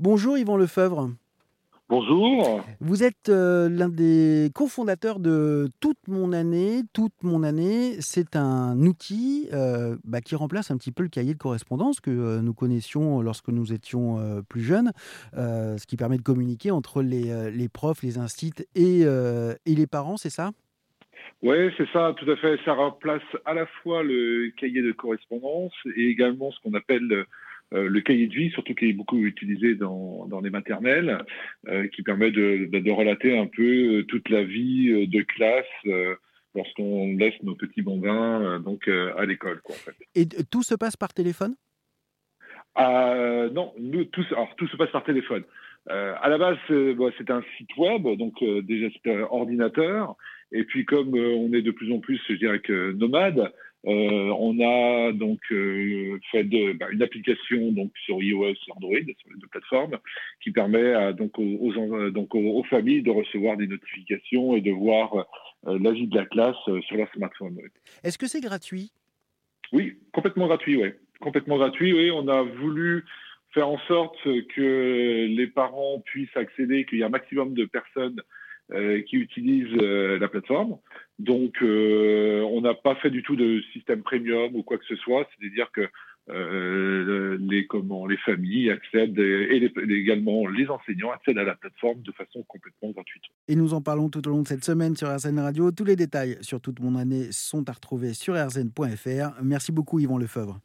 Bonjour Yvan Lefebvre. Bonjour. Vous êtes euh, l'un des cofondateurs de Toute mon année. Toute mon année, c'est un outil euh, bah, qui remplace un petit peu le cahier de correspondance que euh, nous connaissions lorsque nous étions plus jeunes, ce qui permet de communiquer entre les, les profs, les instituts et, et les parents, c'est ça? Oui, c'est ça, tout à fait. Ça remplace à la fois le cahier de correspondance et également ce qu'on appelle le cahier de vie, surtout qui est beaucoup utilisé dans, dans les maternelles, euh, qui permet de, de, relater un peu euh, toute la vie de classe lorsqu'on laisse nos petits bambins donc à l'école. En fait. Et tout se passe par téléphone? Euh, Non, nous, tout, alors, tout se passe par téléphone. Euh, à la base, c'est un site web, donc déjà c'est un ordinateur. Et puis comme on est de plus en plus, je dirais que nomade, euh, on a donc euh, fait de, bah, une application donc sur iOS et Android, sur les deux plateformes, qui permet à, donc, aux, donc aux, familles de recevoir des notifications et de voir euh, la vie de la classe sur leur smartphone. Est-ce que c'est gratuit? Oui, complètement gratuit, oui. Complètement gratuit, oui. On a voulu faire en sorte que les parents puissent accéder, qu'il y ait un maximum de personnes euh, qui utilisent euh, la plateforme. Donc, euh, on n'a pas fait du tout de système premium ou quoi que ce soit. C'est-à-dire que les familles accèdent et également les enseignants accèdent à la plateforme de façon complètement gratuite. Et nous en parlons tout au long de cette semaine sur RZN Radio. Tous les détails sur toute mon année sont à retrouver sur rzn.fr. Merci beaucoup Yvan Lefebvre.